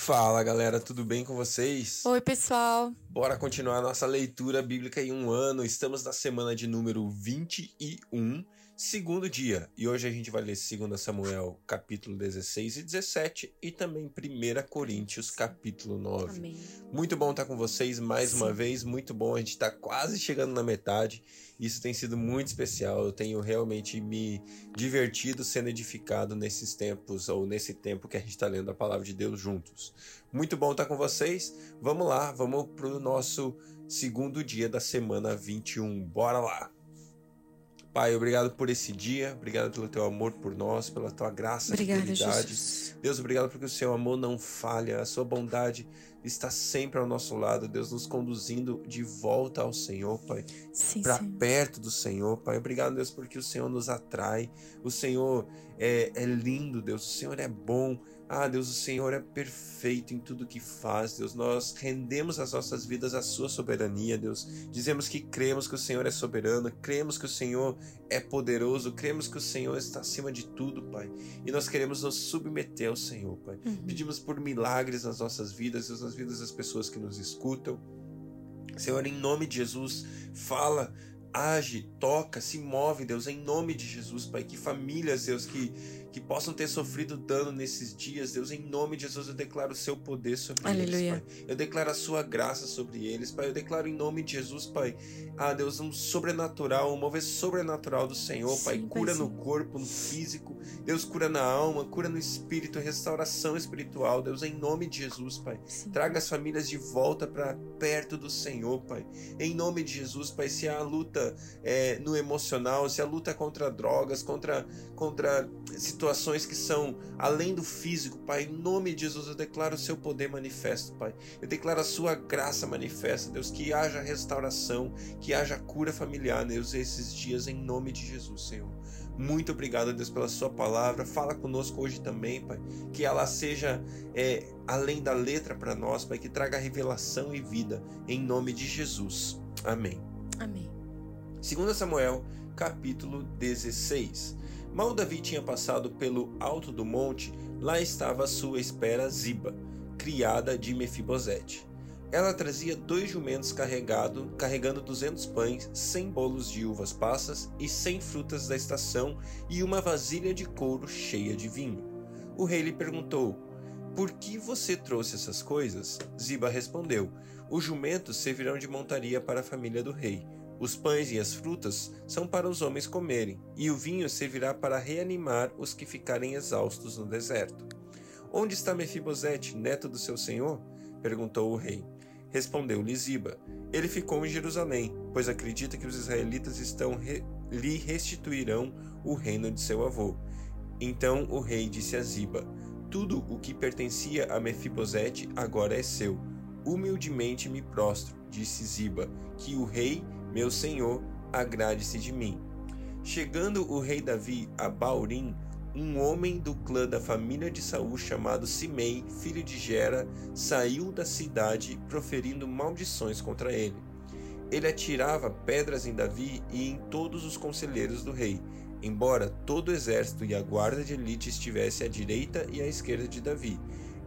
Fala galera, tudo bem com vocês? Oi, pessoal. Bora continuar nossa leitura bíblica em um ano. Estamos na semana de número 21, segundo dia. E hoje a gente vai ler 2 Samuel, capítulo 16 e 17, e também 1 Coríntios, capítulo 9. Amém. Muito bom estar com vocês mais uma vez, muito bom. A gente está quase chegando na metade. Isso tem sido muito especial. Eu tenho realmente me divertido sendo edificado nesses tempos, ou nesse tempo que a gente está lendo a palavra de Deus juntos. Muito bom estar com vocês. Vamos lá, vamos para o nosso segundo dia da semana 21. Bora lá! Pai, obrigado por esse dia, obrigado pelo teu amor por nós, pela tua graça e fidelidade. Jesus. Deus, obrigado porque o seu amor não falha, a sua bondade está sempre ao nosso lado, Deus, nos conduzindo de volta ao Senhor, Pai, para perto do Senhor, Pai. Obrigado, Deus, porque o Senhor nos atrai, o Senhor é, é lindo, Deus, o Senhor é bom. Ah, Deus, o Senhor é perfeito em tudo que faz, Deus. Nós rendemos as nossas vidas à Sua soberania, Deus. Dizemos que cremos que o Senhor é soberano, cremos que o Senhor é poderoso, cremos que o Senhor está acima de tudo, Pai. E nós queremos nos submeter ao Senhor, Pai. Uhum. Pedimos por milagres nas nossas vidas, nas vidas das pessoas que nos escutam. Senhor, em nome de Jesus, fala, age, toca, se move, Deus, em nome de Jesus, Pai. Que famílias, Deus, que, que possam ter sofrido dano nesses dias, Deus, em nome de Jesus, eu declaro o seu poder sobre Aleluia. eles, Pai. Eu declaro a sua graça sobre eles, Pai. Eu declaro em nome de Jesus, Pai, ah, Deus, um sobrenatural, um mover sobrenatural do Senhor, Pai. Sim, Pai, Cura no corpo, no físico, Deus, cura na alma, cura no espírito, restauração espiritual, Deus, em nome de Jesus, Pai. Sim. Traga as famílias de volta para perto do Senhor, Pai. Em nome de Jesus, Pai. Se há luta é, no emocional, se há luta contra drogas, contra, contra situações que são além do físico, Pai. Em nome de Jesus, eu declaro o seu poder manifesto, Pai. Eu declaro a sua graça manifesta, Deus. Que haja restauração, que haja cura familiar, Deus, esses dias, em nome de Jesus, Senhor. Muito obrigado, Deus, pela sua palavra. Fala conosco hoje também, Pai. Que ela seja é, além da letra para nós, Pai. Que traga revelação e vida, em nome de Jesus. Amém. Amém. 2 Samuel, capítulo 16. Mal Davi tinha passado pelo alto do monte, lá estava à sua espera Ziba, criada de Mefibosete. Ela trazia dois jumentos carregado, carregando duzentos pães, cem bolos de uvas passas e cem frutas da estação e uma vasilha de couro cheia de vinho. O rei lhe perguntou: Por que você trouxe essas coisas? Ziba respondeu: Os jumentos servirão de montaria para a família do rei. Os pães e as frutas são para os homens comerem, e o vinho servirá para reanimar os que ficarem exaustos no deserto. Onde está Mefibosete, neto do seu senhor? perguntou o rei. Respondeu-lhe Ziba: Ele ficou em Jerusalém, pois acredita que os israelitas estão re- lhe restituirão o reino de seu avô. Então o rei disse a Ziba: Tudo o que pertencia a Mefibosete agora é seu. Humildemente me prostro, disse Ziba, que o rei, meu senhor, agrade-se de mim. Chegando o rei Davi a Baurim, um homem do clã da família de Saul chamado Simei, filho de Gera, saiu da cidade proferindo maldições contra ele. Ele atirava pedras em Davi e em todos os conselheiros do rei, embora todo o exército e a guarda de elite estivesse à direita e à esquerda de Davi.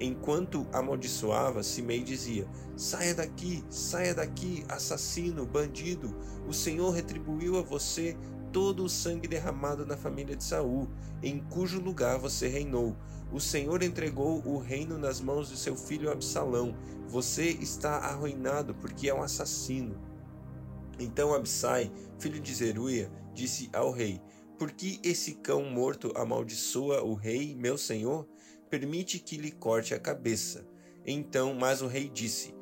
Enquanto amaldiçoava, Simei dizia: Saia daqui, saia daqui, assassino, bandido. O Senhor retribuiu a você todo o sangue derramado na família de Saul, em cujo lugar você reinou. O Senhor entregou o reino nas mãos de seu filho Absalão. Você está arruinado porque é um assassino. Então Absai, filho de Zeruia, disse ao rei: Por que esse cão morto amaldiçoa o rei, meu senhor? Permite que lhe corte a cabeça. Então, mas o rei disse: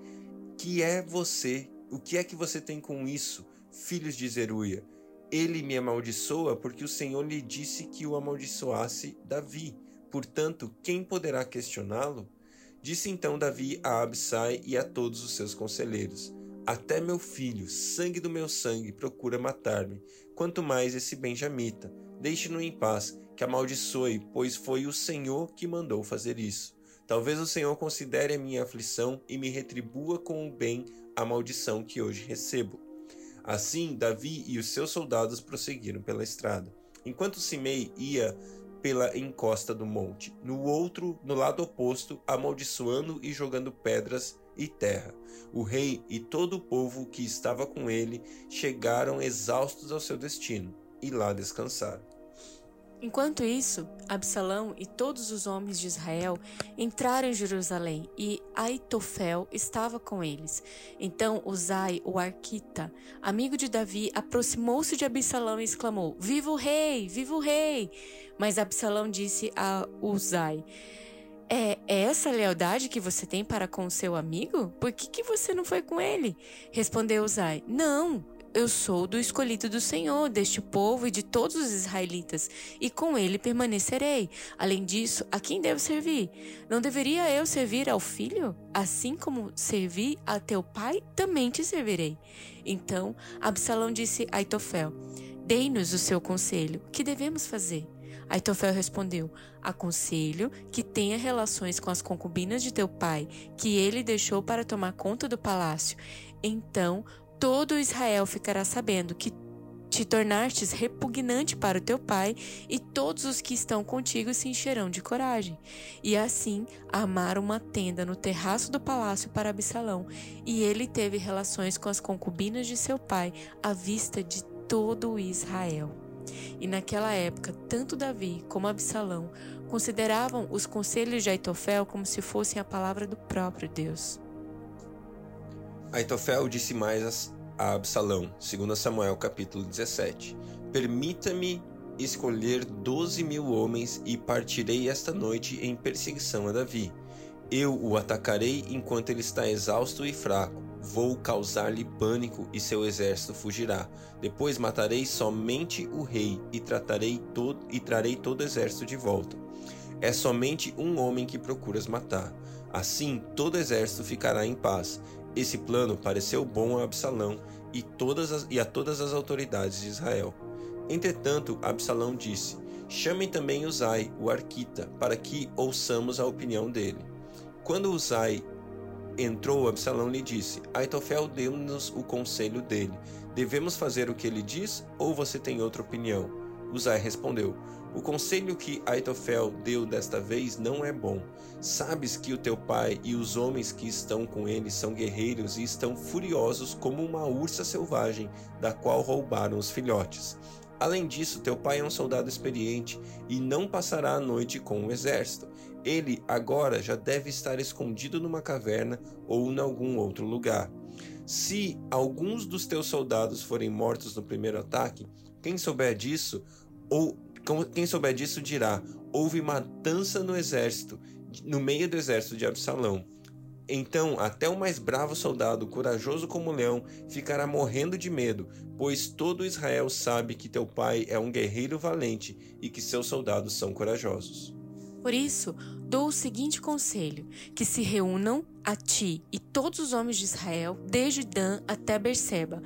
Que é você? O que é que você tem com isso, filhos de Zeruia? Ele me amaldiçoa porque o Senhor lhe disse que o amaldiçoasse Davi. Portanto, quem poderá questioná-lo? Disse então Davi a Absai e a todos os seus conselheiros: Até meu filho, sangue do meu sangue, procura matar-me. Quanto mais esse benjamita. Deixe-no em paz, que amaldiçoe, pois foi o Senhor que mandou fazer isso. Talvez o Senhor considere a minha aflição e me retribua com o bem a maldição que hoje recebo. Assim, Davi e os seus soldados prosseguiram pela estrada. Enquanto Simei ia pela encosta do monte, no outro, no lado oposto, amaldiçoando e jogando pedras e terra. O rei e todo o povo que estava com ele chegaram exaustos ao seu destino e lá descansaram. Enquanto isso, Absalão e todos os homens de Israel entraram em Jerusalém e Aitofel estava com eles. Então Uzai, o arquita, amigo de Davi, aproximou-se de Absalão e exclamou: Viva o rei! Viva o rei! Mas Absalão disse a Uzai: é essa a lealdade que você tem para com o seu amigo? Por que, que você não foi com ele? Respondeu Uzai: Não, eu sou do escolhido do Senhor, deste povo e de todos os israelitas, e com ele permanecerei. Além disso, a quem devo servir? Não deveria eu servir ao filho? Assim como servi a teu pai, também te servirei. Então Absalão disse a Aitofel: Dei-nos o seu conselho, que devemos fazer? Aitofel respondeu: Aconselho que tenha relações com as concubinas de teu pai, que ele deixou para tomar conta do palácio. Então todo Israel ficará sabendo que te tornastes repugnante para o teu pai, e todos os que estão contigo se encherão de coragem. E assim armaram uma tenda no terraço do palácio para Absalão, e ele teve relações com as concubinas de seu pai, à vista de todo Israel. E naquela época, tanto Davi como Absalão consideravam os conselhos de Aitofel como se fossem a palavra do próprio Deus. Aitofel disse mais a Absalão, segundo Samuel capítulo 17: Permita-me escolher doze mil homens e partirei esta noite em perseguição a Davi. Eu o atacarei enquanto ele está exausto e fraco. Vou causar-lhe pânico e seu exército fugirá. Depois matarei somente o rei e tratarei todo e trarei todo o exército de volta. É somente um homem que procuras matar. Assim todo o exército ficará em paz esse plano pareceu bom a Absalão e, todas as, e a todas as autoridades de Israel. Entretanto, Absalão disse: Chamem também Uzai, o arquita, para que ouçamos a opinião dele. Quando Uzai entrou, Absalão lhe disse: Aitofel deu-nos o conselho dele. Devemos fazer o que ele diz ou você tem outra opinião? Uzai respondeu: o conselho que Aitofel deu desta vez não é bom. Sabes que o teu pai e os homens que estão com ele são guerreiros e estão furiosos como uma ursa selvagem, da qual roubaram os filhotes. Além disso, teu pai é um soldado experiente e não passará a noite com o exército. Ele agora já deve estar escondido numa caverna ou em algum outro lugar. Se alguns dos teus soldados forem mortos no primeiro ataque, quem souber disso, ou quem souber disso dirá: houve matança no exército, no meio do exército de Absalão. Então, até o mais bravo soldado, corajoso como leão, ficará morrendo de medo, pois todo Israel sabe que teu pai é um guerreiro valente e que seus soldados são corajosos. Por isso, dou o seguinte conselho: que se reúnam a ti e todos os homens de Israel, desde Dan até Berseba,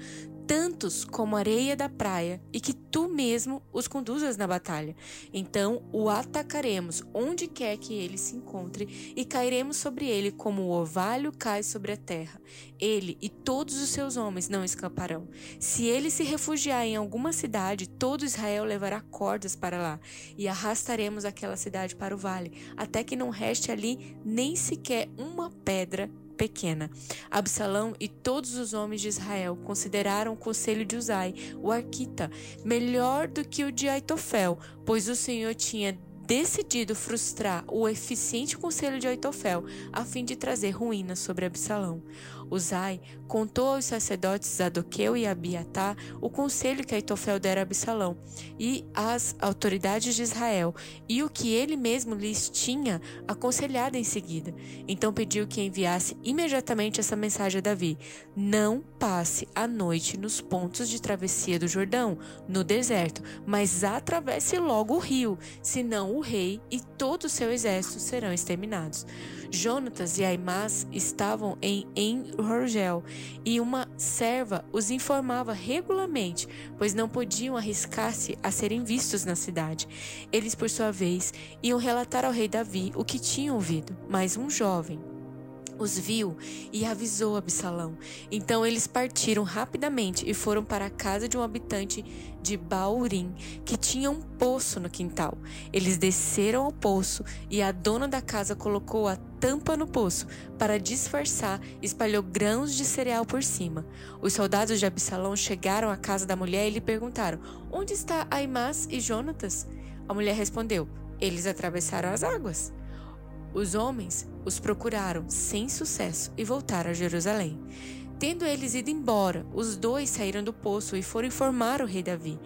tantos como areia da praia, e que tu mesmo os conduzas na batalha. Então o atacaremos onde quer que ele se encontre e cairemos sobre ele como o orvalho cai sobre a terra. Ele e todos os seus homens não escaparão. Se ele se refugiar em alguma cidade, todo Israel levará cordas para lá e arrastaremos aquela cidade para o vale, até que não reste ali nem sequer uma pedra pequena. Absalão e todos os homens de Israel consideraram o conselho de Uzai, o arquita, melhor do que o de Aitofel, pois o Senhor tinha decidido frustrar o eficiente conselho de Aitofel a fim de trazer ruína sobre Absalão. Uzai contou aos sacerdotes Zadoqueu e Abiatar o conselho que Aitofel dera a Absalão e às autoridades de Israel e o que ele mesmo lhes tinha aconselhado em seguida. Então pediu que enviasse imediatamente essa mensagem a Davi: Não passe a noite nos pontos de travessia do Jordão, no deserto, mas atravesse logo o rio, senão o rei e todo o seu exército serão exterminados. Jonatas e Aimás estavam em En-Rogel e uma serva os informava regularmente, pois não podiam arriscar-se a serem vistos na cidade. Eles, por sua vez, iam relatar ao rei Davi o que tinham ouvido, mas um jovem, os viu e avisou Absalão. Então eles partiram rapidamente e foram para a casa de um habitante de Baurim, que tinha um poço no quintal. Eles desceram ao poço e a dona da casa colocou a tampa no poço. Para disfarçar, espalhou grãos de cereal por cima. Os soldados de Absalão chegaram à casa da mulher e lhe perguntaram: Onde está Aimás e Jonatas? A mulher respondeu: Eles atravessaram as águas. Os homens os procuraram sem sucesso e voltaram a Jerusalém. Tendo eles ido embora, os dois saíram do poço e foram informar o rei Davi.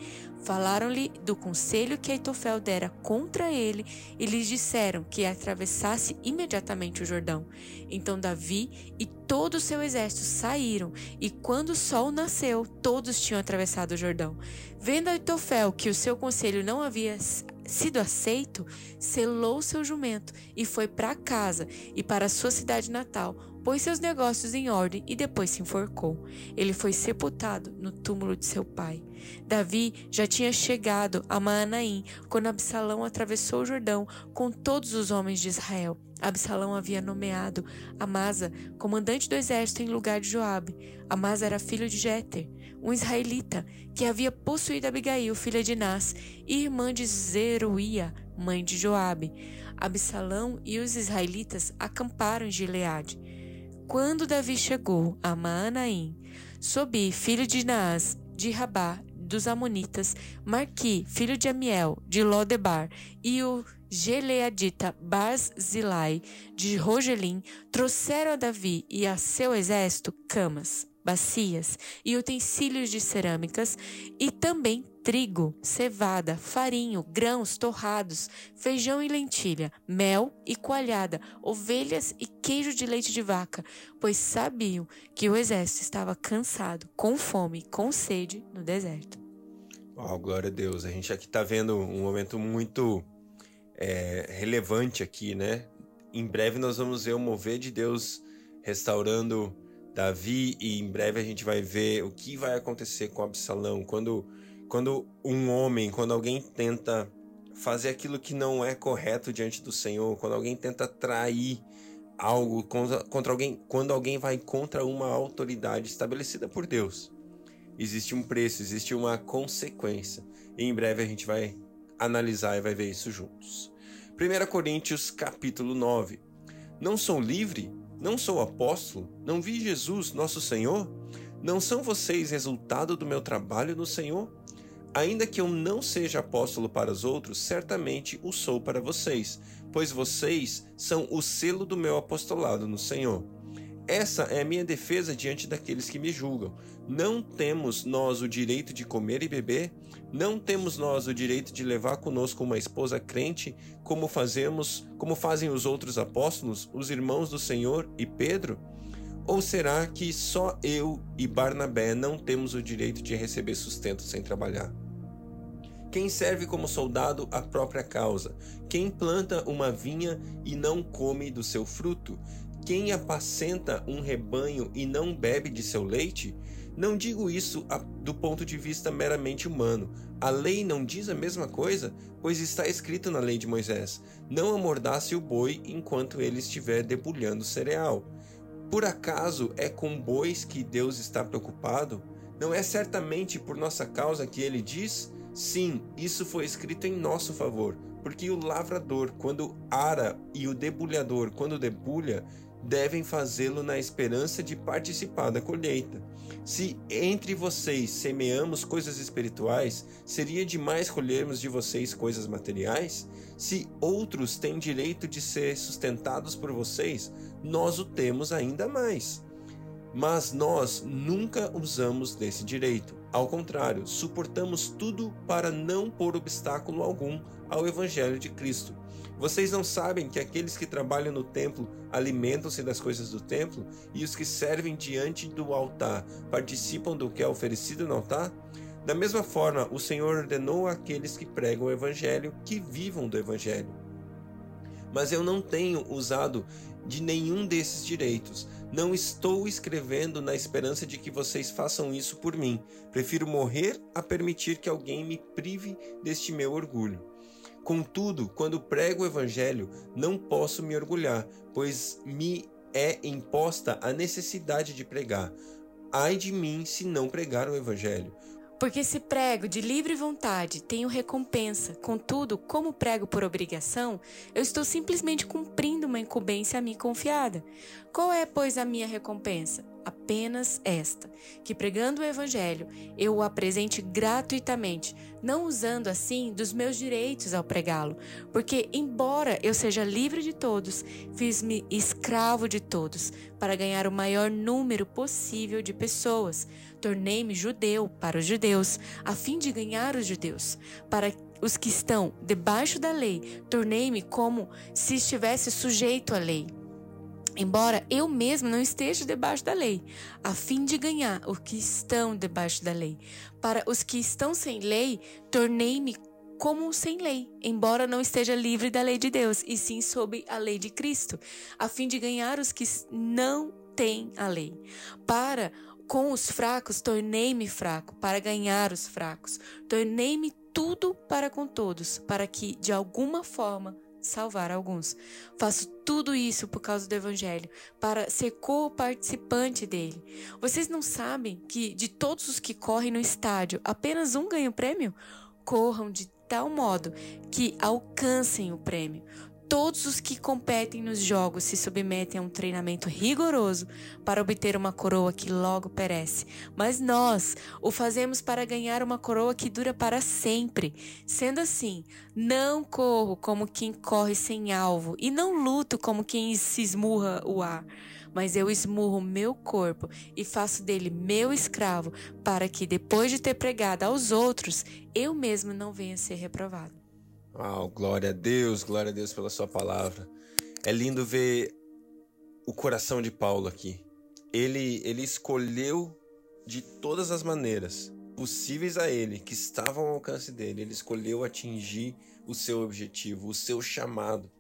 Falaram-lhe do conselho que Aitofel dera contra ele e lhes disseram que atravessasse imediatamente o Jordão. Então Davi e todo o seu exército saíram, e quando o sol nasceu, todos tinham atravessado o Jordão. Vendo Aitofel que o seu conselho não havia sido aceito, selou seu jumento e foi para casa e para sua cidade natal, pôs seus negócios em ordem e depois se enforcou. Ele foi sepultado no túmulo de seu pai. Davi já tinha chegado a Maanaim quando Absalão atravessou o Jordão com todos os homens de Israel. Absalão havia nomeado Amasa comandante do exército em lugar de Joabe. Amasa era filho de Jéter, um israelita que havia possuído Abigail, filha de Nas, e irmã de Zeruia, mãe de Joabe. Absalão e os israelitas acamparam em Gileade. Quando Davi chegou a Maanaim, Sobi, filho de Naas, de Rabá, dos Amonitas, Marqui, filho de Amiel, de Lodebar, e o Geleadita Barzilai, de Rogelim, trouxeram a Davi e a seu exército camas, bacias e utensílios de cerâmicas, e também trigo, cevada, farinho, grãos torrados, feijão e lentilha, mel e coalhada, ovelhas e queijo de leite de vaca, pois sabiam que o exército estava cansado, com fome com sede no deserto. Oh, glória a Deus. A gente aqui está vendo um momento muito é, relevante aqui, né? Em breve nós vamos ver o mover de Deus restaurando Davi e em breve a gente vai ver o que vai acontecer com Absalão quando quando um homem, quando alguém tenta fazer aquilo que não é correto diante do Senhor, quando alguém tenta trair algo contra, contra alguém, quando alguém vai contra uma autoridade estabelecida por Deus, existe um preço, existe uma consequência. E em breve a gente vai analisar e vai ver isso juntos. 1 Coríntios capítulo 9. Não sou livre? Não sou apóstolo? Não vi Jesus, nosso Senhor? Não são vocês resultado do meu trabalho no Senhor? Ainda que eu não seja apóstolo para os outros, certamente o sou para vocês, pois vocês são o selo do meu apostolado no Senhor. Essa é a minha defesa diante daqueles que me julgam. Não temos nós o direito de comer e beber? Não temos nós o direito de levar conosco uma esposa crente, como fazemos, como fazem os outros apóstolos, os irmãos do Senhor e Pedro? Ou será que só eu e Barnabé não temos o direito de receber sustento sem trabalhar? Quem serve como soldado a própria causa? Quem planta uma vinha e não come do seu fruto? Quem apacenta um rebanho e não bebe de seu leite? Não digo isso do ponto de vista meramente humano. A lei não diz a mesma coisa, pois está escrito na lei de Moisés: Não amordace o boi enquanto ele estiver debulhando cereal. Por acaso é com bois que Deus está preocupado? Não é certamente por nossa causa que ele diz: Sim, isso foi escrito em nosso favor, porque o lavrador, quando ara, e o debulhador, quando debulha, devem fazê-lo na esperança de participar da colheita. Se entre vocês semeamos coisas espirituais, seria demais colhermos de vocês coisas materiais? Se outros têm direito de ser sustentados por vocês, nós o temos ainda mais. Mas nós nunca usamos desse direito. Ao contrário, suportamos tudo para não pôr obstáculo algum ao Evangelho de Cristo. Vocês não sabem que aqueles que trabalham no templo alimentam-se das coisas do templo e os que servem diante do altar participam do que é oferecido no altar? Da mesma forma, o Senhor ordenou àqueles que pregam o Evangelho que vivam do Evangelho. Mas eu não tenho usado de nenhum desses direitos. Não estou escrevendo na esperança de que vocês façam isso por mim. Prefiro morrer a permitir que alguém me prive deste meu orgulho. Contudo, quando prego o evangelho, não posso me orgulhar, pois me é imposta a necessidade de pregar. Ai de mim se não pregar o evangelho. Porque se prego de livre vontade, tenho recompensa. Contudo, como prego por obrigação, eu estou simplesmente cumprindo uma incumbência a mim confiada. Qual é, pois, a minha recompensa? Apenas esta: que pregando o Evangelho eu o apresente gratuitamente, não usando assim dos meus direitos ao pregá-lo, porque, embora eu seja livre de todos, fiz-me escravo de todos, para ganhar o maior número possível de pessoas. Tornei-me judeu para os judeus, a fim de ganhar os judeus. Para os que estão debaixo da lei, tornei-me como se estivesse sujeito à lei embora eu mesmo não esteja debaixo da lei, a fim de ganhar os que estão debaixo da lei. Para os que estão sem lei, tornei-me como sem lei, embora não esteja livre da lei de Deus, e sim sob a lei de Cristo, a fim de ganhar os que não têm a lei. Para com os fracos, tornei-me fraco, para ganhar os fracos. Tornei-me tudo para com todos, para que, de alguma forma, salvar alguns. Faço tudo isso por causa do Evangelho, para ser co-participante dele. Vocês não sabem que de todos os que correm no estádio, apenas um ganha o prêmio? Corram de tal modo que alcancem o prêmio. Todos os que competem nos jogos se submetem a um treinamento rigoroso para obter uma coroa que logo perece. Mas nós o fazemos para ganhar uma coroa que dura para sempre. Sendo assim, não corro como quem corre sem alvo e não luto como quem se esmurra o ar. Mas eu esmurro meu corpo e faço dele meu escravo, para que, depois de ter pregado aos outros, eu mesmo não venha ser reprovado. Oh, glória a Deus, glória a Deus pela sua palavra. É lindo ver o coração de Paulo aqui. Ele, ele escolheu de todas as maneiras possíveis a ele, que estavam ao alcance dele, ele escolheu atingir o seu objetivo, o seu chamado.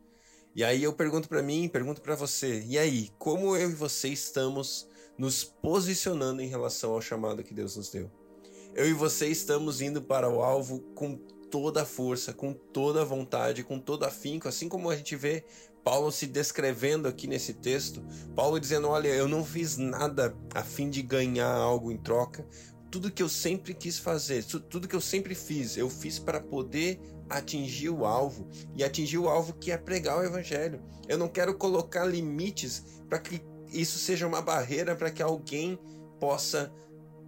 E aí eu pergunto para mim, pergunto para você, e aí, como eu e você estamos nos posicionando em relação ao chamado que Deus nos deu? Eu e você estamos indo para o alvo com toda a força, com toda a vontade, com todo afinco, assim como a gente vê Paulo se descrevendo aqui nesse texto, Paulo dizendo: Olha, eu não fiz nada a fim de ganhar algo em troca. Tudo que eu sempre quis fazer, tudo que eu sempre fiz, eu fiz para poder atingir o alvo e atingir o alvo que é pregar o evangelho. Eu não quero colocar limites para que isso seja uma barreira para que alguém possa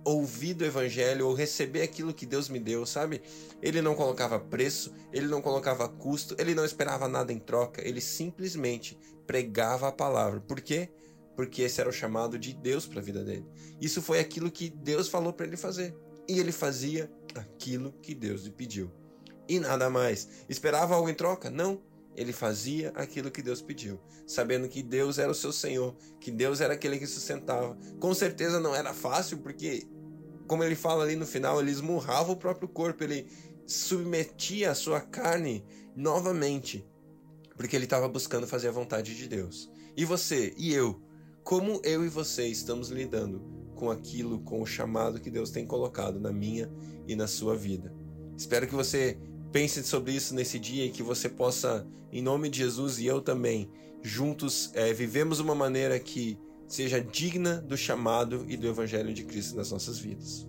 ouvir do evangelho ou receber aquilo que Deus me deu, sabe? Ele não colocava preço, ele não colocava custo, ele não esperava nada em troca, ele simplesmente pregava a palavra. Por quê? Porque esse era o chamado de Deus para a vida dele. Isso foi aquilo que Deus falou para ele fazer. E ele fazia aquilo que Deus lhe pediu. E nada mais. Esperava algo em troca? Não. Ele fazia aquilo que Deus pediu, sabendo que Deus era o seu Senhor, que Deus era aquele que sustentava. Com certeza não era fácil, porque como ele fala ali no final, ele esmurrava o próprio corpo, ele submetia a sua carne novamente, porque ele estava buscando fazer a vontade de Deus. E você e eu, como eu e você estamos lidando com aquilo, com o chamado que Deus tem colocado na minha e na sua vida? Espero que você pense sobre isso nesse dia e que você possa, em nome de Jesus e eu também, juntos é, vivemos uma maneira que seja digna do chamado e do evangelho de Cristo nas nossas vidas.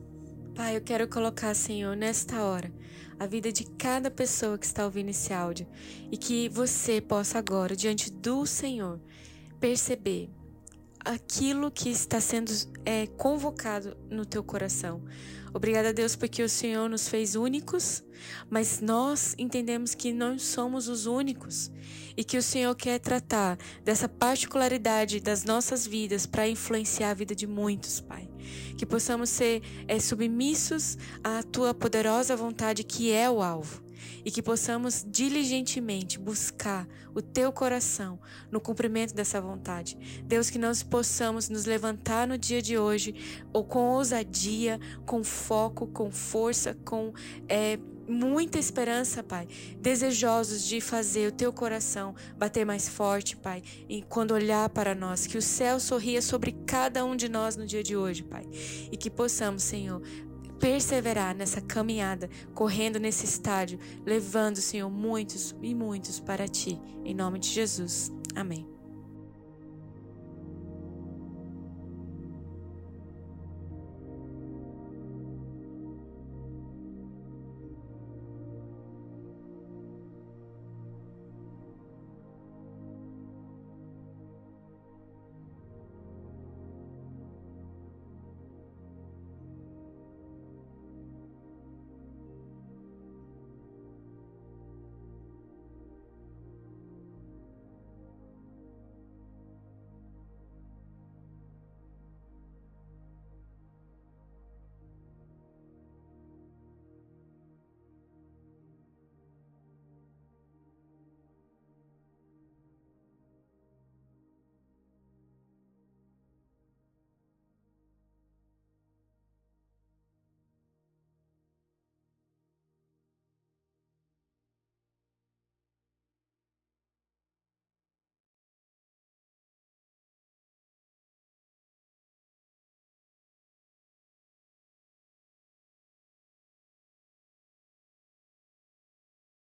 Pai, eu quero colocar, Senhor, nesta hora, a vida de cada pessoa que está ouvindo esse áudio e que você possa agora, diante do Senhor, perceber aquilo que está sendo é, convocado no teu coração. Obrigada, Deus, porque o Senhor nos fez únicos, mas nós entendemos que não somos os únicos e que o Senhor quer tratar dessa particularidade das nossas vidas para influenciar a vida de muitos, Pai. Que possamos ser é, submissos à tua poderosa vontade, que é o alvo e que possamos diligentemente buscar o teu coração no cumprimento dessa vontade. Deus, que nós possamos nos levantar no dia de hoje ou com ousadia, com foco, com força, com é, muita esperança, Pai, desejosos de fazer o teu coração bater mais forte, Pai, e quando olhar para nós, que o céu sorria sobre cada um de nós no dia de hoje, Pai, e que possamos, Senhor, perseverar nessa caminhada, correndo nesse estádio, levando, Senhor, muitos e muitos para ti. Em nome de Jesus. Amém.